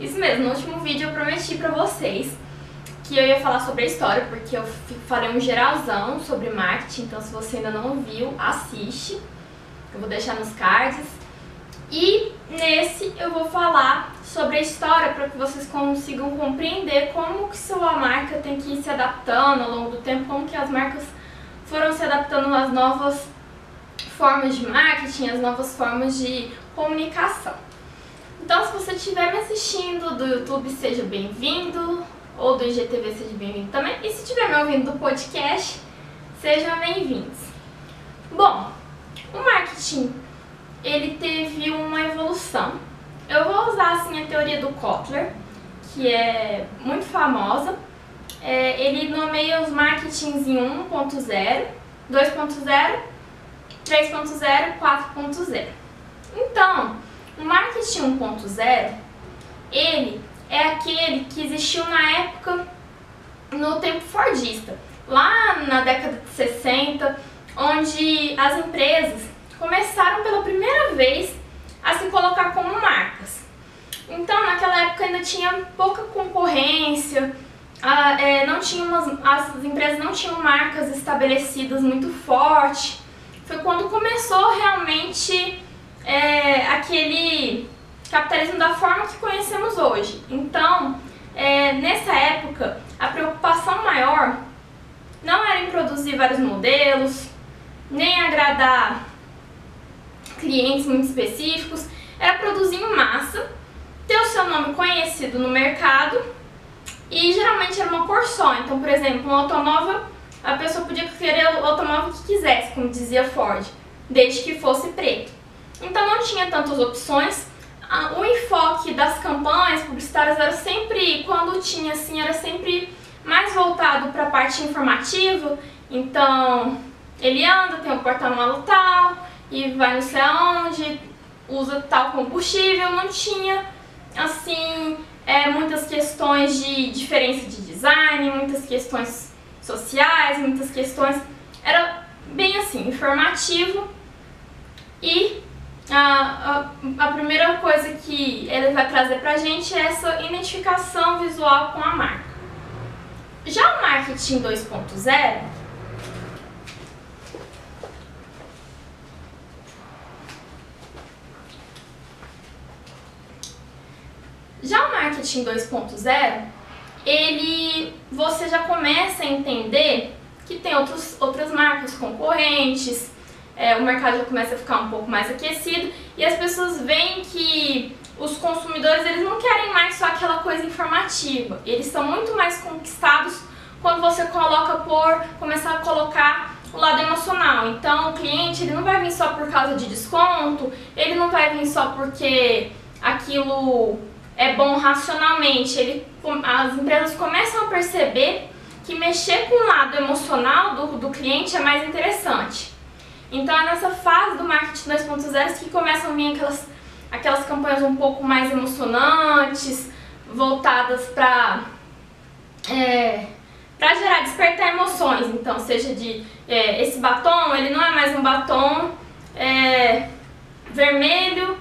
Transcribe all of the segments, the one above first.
Isso mesmo, no último vídeo eu prometi para vocês que eu ia falar sobre a história, porque eu falei um geralzão sobre marketing, então se você ainda não viu, assiste. Eu vou deixar nos cards. E nesse eu vou falar sobre a história para que vocês consigam compreender como que sua marca tem que ir se adaptando ao longo do tempo, como que as marcas foram se adaptando às novas formas de marketing, às novas formas de comunicação. Então, se você estiver me assistindo do YouTube, seja bem-vindo, ou do IGTV, seja bem-vindo também. E se estiver me ouvindo do podcast, sejam bem-vindos. Bom, o marketing, ele teve uma evolução. Eu vou usar, assim, a teoria do Kotler, que é muito famosa. É, ele nomeia os marketings em 1.0, 2.0 3.0, 4.0. Então, o marketing 1.0, ele é aquele que existiu na época no tempo fordista, lá na década de 60, onde as empresas começaram pela primeira vez a se colocar como marcas. Então, naquela época ainda tinha pouca concorrência, a, é, não tinha umas, as empresas não tinham marcas estabelecidas muito forte foi quando começou realmente é, aquele capitalismo da forma que conhecemos hoje. Então, é, nessa época, a preocupação maior não era em produzir vários modelos, nem agradar clientes muito específicos, era produzir em massa, ter o seu nome conhecido no mercado e geralmente era uma cor só. Então, por exemplo, um automóvel a pessoa podia querer o automóvel que quisesse, como dizia Ford, desde que fosse preto. Então não tinha tantas opções. O enfoque das campanhas publicitárias era sempre, quando tinha assim, era sempre mais voltado para a parte informativa. Então, ele anda, tem um porta-malas tal, e vai não sei aonde, usa tal combustível, não tinha assim é, muitas questões de diferença de design, muitas questões sociais, muitas questões. Era bem assim, informativo. E a, a, a primeira coisa que ele vai trazer pra gente é essa identificação visual com a marca. Já o marketing 2.0, Já o marketing 2.0, ele você já começa a entender que tem outros, outras marcas concorrentes, é, o mercado já começa a ficar um pouco mais aquecido e as pessoas veem que os consumidores eles não querem mais só aquela coisa informativa, eles são muito mais conquistados quando você coloca por começar a colocar o lado emocional. Então o cliente ele não vai vir só por causa de desconto, ele não vai vir só porque aquilo é bom racionalmente. Ele, as empresas começam a perceber que mexer com o lado emocional do, do cliente é mais interessante. Então é nessa fase do marketing 2.0 que começam a vir aquelas, aquelas campanhas um pouco mais emocionantes, voltadas para é, para gerar, despertar emoções. Então, seja de é, esse batom, ele não é mais um batom é, vermelho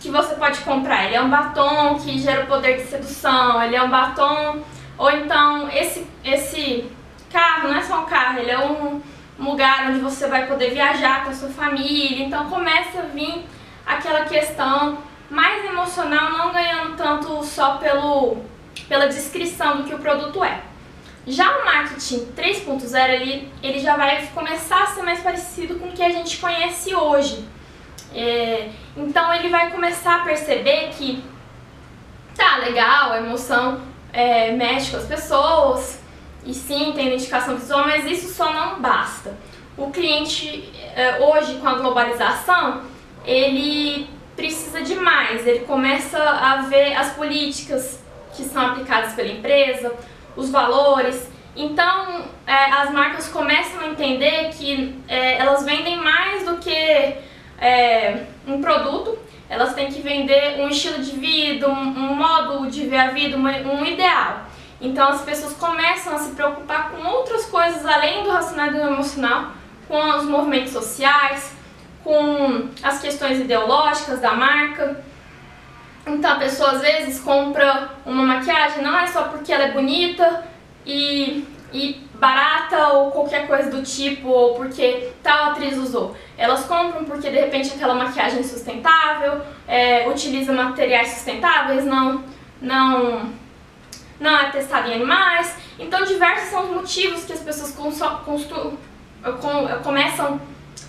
que você pode comprar. Ele é um batom que gera o poder de sedução, ele é um batom, ou então esse, esse carro não é só um carro, ele é um, lugar onde você vai poder viajar com a sua família. Então começa a vir aquela questão mais emocional, não ganhando tanto só pelo, pela descrição do que o produto é. Já o marketing 3.0 ele, ele já vai começar a ser mais parecido com o que a gente conhece hoje. É, então ele vai começar a perceber que tá legal, a emoção é, mexe com as pessoas e sim tem identificação visual, mas isso só não basta. O cliente é, hoje com a globalização ele precisa de mais, ele começa a ver as políticas que são aplicadas pela empresa, os valores. Então é, as marcas começam a entender que é, elas vendem mais do que um produto, elas têm que vender um estilo de vida, um, modo de ver a vida, um ideal. Então as pessoas começam a se preocupar com outras coisas além do racional do emocional, com os movimentos sociais, com as questões ideológicas da marca. Então a pessoa às vezes compra uma maquiagem não é só porque ela é bonita e, e barata ou qualquer coisa do tipo, ou porque tal atriz usou. Elas compram porque de repente aquela maquiagem é sustentável, é, utiliza materiais sustentáveis, não, não, não é testada em animais. Então diversos são os motivos que as pessoas começam.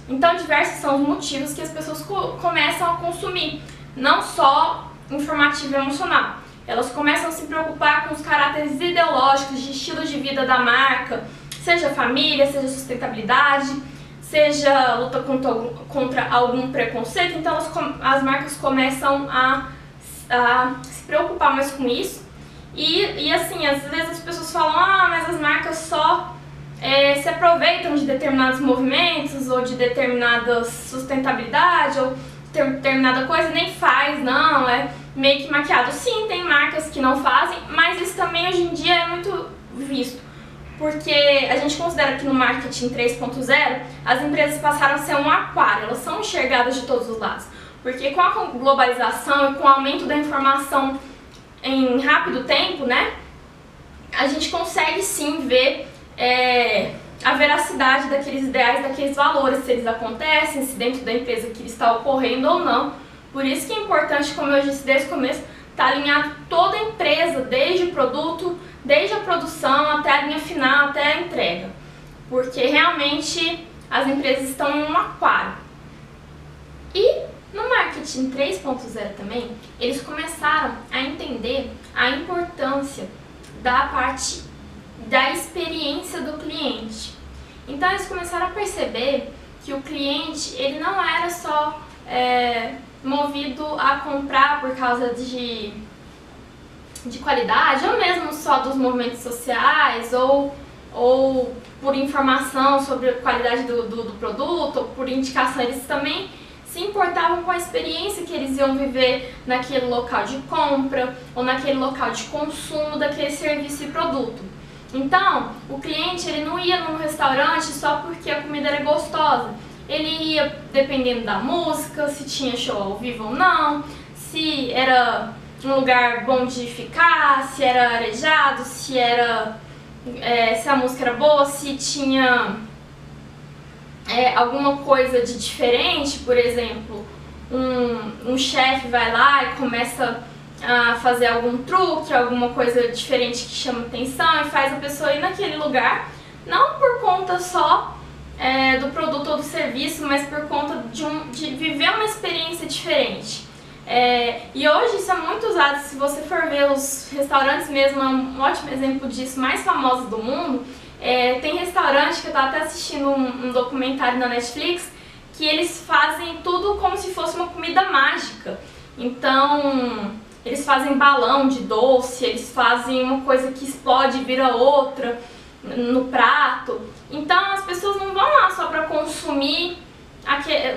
Então diversos são os motivos que as pessoas começam a consumir, não só informativo e emocional. Elas começam a se preocupar com os caráteres ideológicos de estilo de vida da marca, seja família, seja sustentabilidade, seja luta contra, contra algum preconceito. Então elas, as marcas começam a, a se preocupar mais com isso. E, e assim, às vezes as pessoas falam, ah, mas as marcas só é, se aproveitam de determinados movimentos ou de determinada sustentabilidade ou determinada coisa nem faz, não, é meio que maquiado. Sim, tem marcas que não fazem, mas isso também hoje em dia é muito visto. Porque a gente considera que no marketing 3.0 as empresas passaram a ser um aquário, elas são enxergadas de todos os lados. Porque com a globalização e com o aumento da informação em rápido tempo, né, a gente consegue sim ver é, a veracidade daqueles ideais, daqueles valores, se eles acontecem, se dentro da empresa que está ocorrendo ou não. Por isso que é importante, como eu disse desde o começo, estar tá alinhado toda a empresa, desde o produto, desde a produção até a linha final, até a entrega. Porque realmente as empresas estão um aquário. Marketing 3.0 também, eles começaram a entender a importância da parte da experiência do cliente. Então eles começaram a perceber que o cliente ele não era só é, movido a comprar por causa de, de qualidade, ou mesmo só dos movimentos sociais, ou, ou por informação sobre a qualidade do, do, do produto, ou por indicação, eles também se importavam com a experiência que eles iam viver naquele local de compra ou naquele local de consumo daquele serviço e produto. Então, o cliente ele não ia num restaurante só porque a comida era gostosa. Ele ia dependendo da música, se tinha show ao vivo ou não, se era um lugar bom de ficar, se era arejado, se era é, se a música era boa, se tinha é, alguma coisa de diferente, por exemplo, um, um chefe vai lá e começa a fazer algum truque, alguma coisa diferente que chama atenção e faz a pessoa ir naquele lugar, não por conta só é, do produto ou do serviço, mas por conta de, um, de viver uma experiência diferente. É, e hoje isso é muito usado, se você for ver os restaurantes mesmo, é um ótimo exemplo disso, mais famosos do mundo, é, tem restaurante que eu estava até assistindo um, um documentário na Netflix, que eles fazem tudo como se fosse uma comida mágica. Então, eles fazem balão de doce, eles fazem uma coisa que explode e vira outra no prato. Então as pessoas não vão lá só para consumir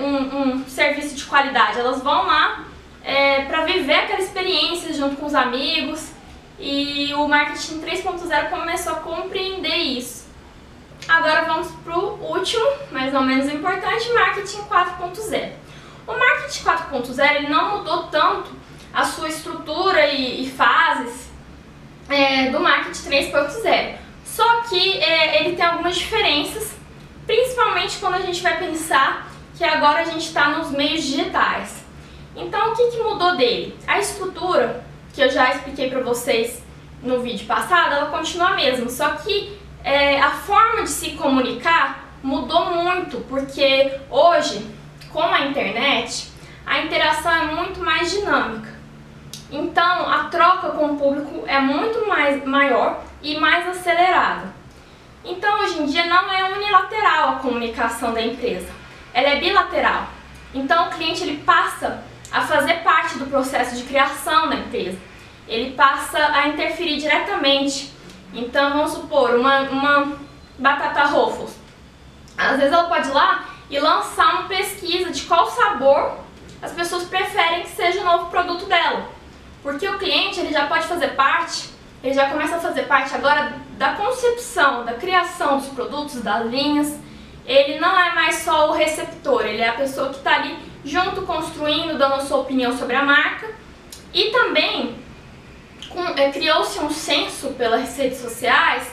um, um, serviço de qualidade, elas vão lá é, para viver aquela experiência junto com os amigos e o marketing 3.0 começou a compreender isso. Agora vamos para o último, mas não menos importante, marketing 4.0. O marketing 4.0 ele não mudou tanto a sua estrutura e, e fases é, do marketing 3.0. Só que é, ele tem algumas diferenças, principalmente quando a gente vai pensar que agora a gente está nos meios digitais. Então, o que, que mudou dele? A estrutura, que eu já expliquei para vocês no vídeo passado, ela continua a mesma, só que é, a forma de se comunicar mudou muito, porque hoje, com a internet, a interação é muito mais dinâmica. Então, a troca com o público é muito mais maior e mais acelerada. Então, hoje em dia não é unilateral a comunicação da empresa, ela é bilateral. Então, o cliente ele passa a fazer parte do processo de criação da empresa. Ele passa a interferir diretamente. Então, vamos supor, uma, uma batata Ruffles. Às vezes ela pode ir lá e lançar uma pesquisa de qual sabor as pessoas preferem que seja o novo produto dela. Porque o cliente ele já pode fazer parte, ele já começa a fazer parte agora da concepção, da criação dos produtos, das linhas. ele não é mais só o receptor, ele é a pessoa que está ali junto, construindo, dando a sua opinião sobre a marca. E também é, criou-se um senso pelas redes sociais,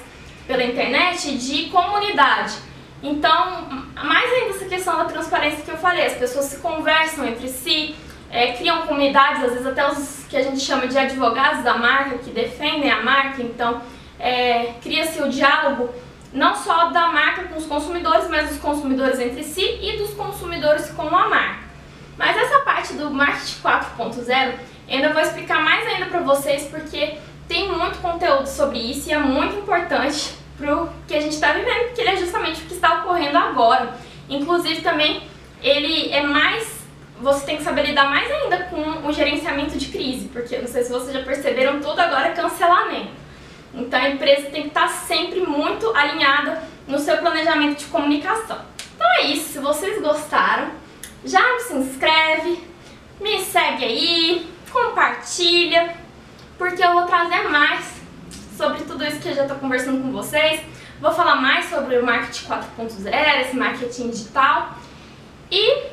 pela internet, de comunidade. Então, mais ainda essa questão da transparência que eu falei, as pessoas se conversam entre si, é, criam comunidades, às vezes até os que a gente chama de advogados da marca, que defendem a marca, então é, cria-se o diálogo não só da marca com os consumidores, mas dos consumidores entre si e dos consumidores com a marca. Mas essa parte do marketing 4.0 ainda vou explicar mais ainda para vocês porque tem muito conteúdo sobre isso e é muito importante para o que a gente está vivendo, porque ele é justamente o que está ocorrendo agora. Inclusive também ele é mais você tem que saber lidar mais ainda com o gerenciamento de crise, porque não sei se vocês já perceberam, tudo agora é cancelamento. Então a empresa tem que estar sempre muito alinhada no seu planejamento de comunicação. Então é isso, se vocês gostaram, já se inscreve, me segue aí, compartilha, porque eu vou trazer mais sobre tudo isso que eu já estou conversando com vocês. Vou falar mais sobre o marketing 4.0, esse marketing digital e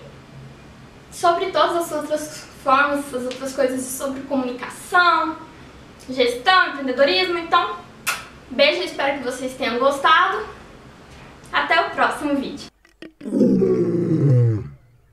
sobre todas as outras formas, as outras coisas sobre comunicação, gestão, empreendedorismo. Então, beijo, espero que vocês tenham gostado. Até o próximo vídeo.